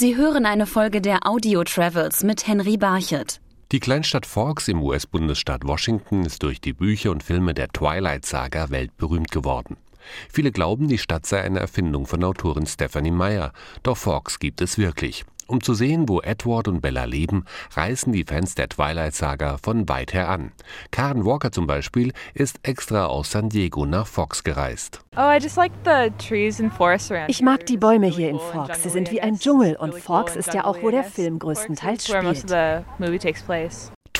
Sie hören eine Folge der Audio Travels mit Henry Barchet. Die Kleinstadt Forks im US-Bundesstaat Washington ist durch die Bücher und Filme der Twilight-Saga weltberühmt geworden. Viele glauben, die Stadt sei eine Erfindung von Autorin Stephanie Meyer, doch Forks gibt es wirklich. Um zu sehen, wo Edward und Bella leben, reisen die Fans der Twilight-Saga von weit her an. Karen Walker zum Beispiel ist extra aus San Diego nach Fox gereist. Oh, ich mag die Bäume hier in Fox. Sie sind wie ein Dschungel und Fox ist ja auch, wo der Film größtenteils spielt.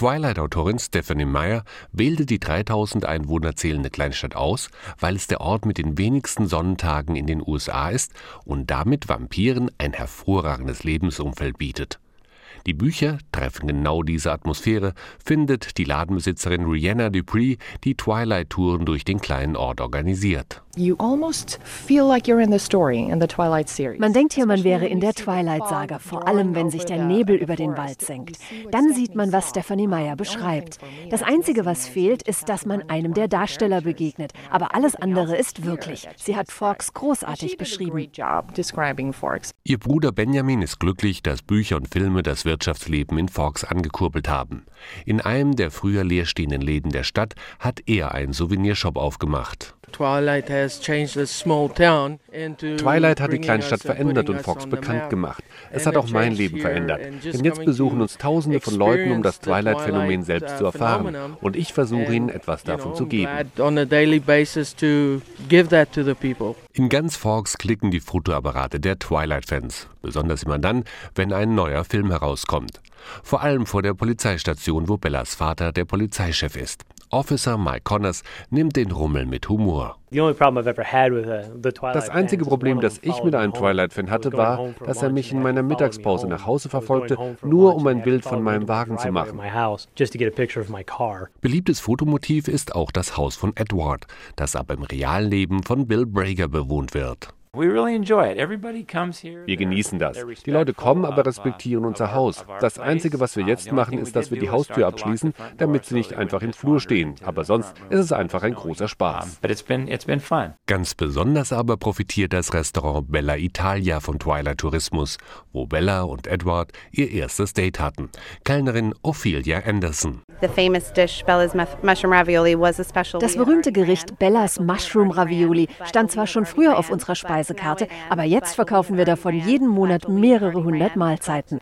Twilight-Autorin Stephanie Meyer wählte die 3000 Einwohner zählende Kleinstadt aus, weil es der Ort mit den wenigsten Sonnentagen in den USA ist und damit Vampiren ein hervorragendes Lebensumfeld bietet. Die Bücher treffen genau diese Atmosphäre, findet die Ladenbesitzerin Rihanna Dupree, die Twilight-Touren durch den kleinen Ort organisiert. Man denkt hier, man wäre in der Twilight-Saga, vor allem wenn sich der Nebel über den Wald senkt. Dann sieht man, was Stephanie Meyer beschreibt. Das Einzige, was fehlt, ist, dass man einem der Darsteller begegnet. Aber alles andere ist wirklich. Sie hat Forks großartig beschrieben. Ihr Bruder Benjamin ist glücklich, dass Bücher und Filme das Wirtschaftsleben in Forks angekurbelt haben. In einem der früher leerstehenden Läden der Stadt hat er einen Souvenirshop aufgemacht. Twilight hat die Kleinstadt verändert und Fox bekannt gemacht. Es hat auch mein Leben verändert. Denn jetzt besuchen uns Tausende von Leuten, um das Twilight-Phänomen selbst zu erfahren. Und ich versuche ihnen etwas davon zu geben. In ganz Forks klicken die Fotoapparate der Twilight-Fans. Besonders immer dann, wenn ein neuer Film herauskommt. Vor allem vor der Polizeistation, wo Bellas Vater der Polizeichef ist. Officer Mike Connors nimmt den Rummel mit Humor. Das einzige Problem, das ich mit einem Twilight-Fan hatte, war, dass er mich in meiner Mittagspause nach Hause verfolgte, nur um ein Bild von meinem Wagen zu machen. Beliebtes Fotomotiv ist auch das Haus von Edward, das aber im realen Leben von Bill Brager bewohnt wird. Wir genießen das. Die Leute kommen, aber respektieren unser Haus. Das Einzige, was wir jetzt machen, ist, dass wir die Haustür abschließen, damit sie nicht einfach im Flur stehen. Aber sonst ist es einfach ein großer Spaß. Ganz besonders aber profitiert das Restaurant Bella Italia vom Twilight Tourismus, wo Bella und Edward ihr erstes Date hatten. Kellnerin Ophelia Anderson. Das berühmte Gericht Bellas Mushroom Ravioli stand zwar schon früher auf unserer Speisekarte, aber jetzt verkaufen wir davon jeden Monat mehrere hundert Mahlzeiten.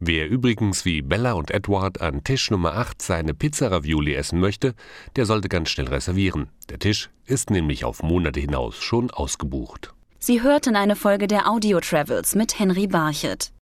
Wer übrigens wie Bella und Edward an Tisch Nummer 8 seine Pizza Ravioli essen möchte, der sollte ganz schnell reservieren. Der Tisch ist nämlich auf Monate hinaus schon ausgebucht. Sie hörten eine Folge der Audio Travels mit Henry Barchet.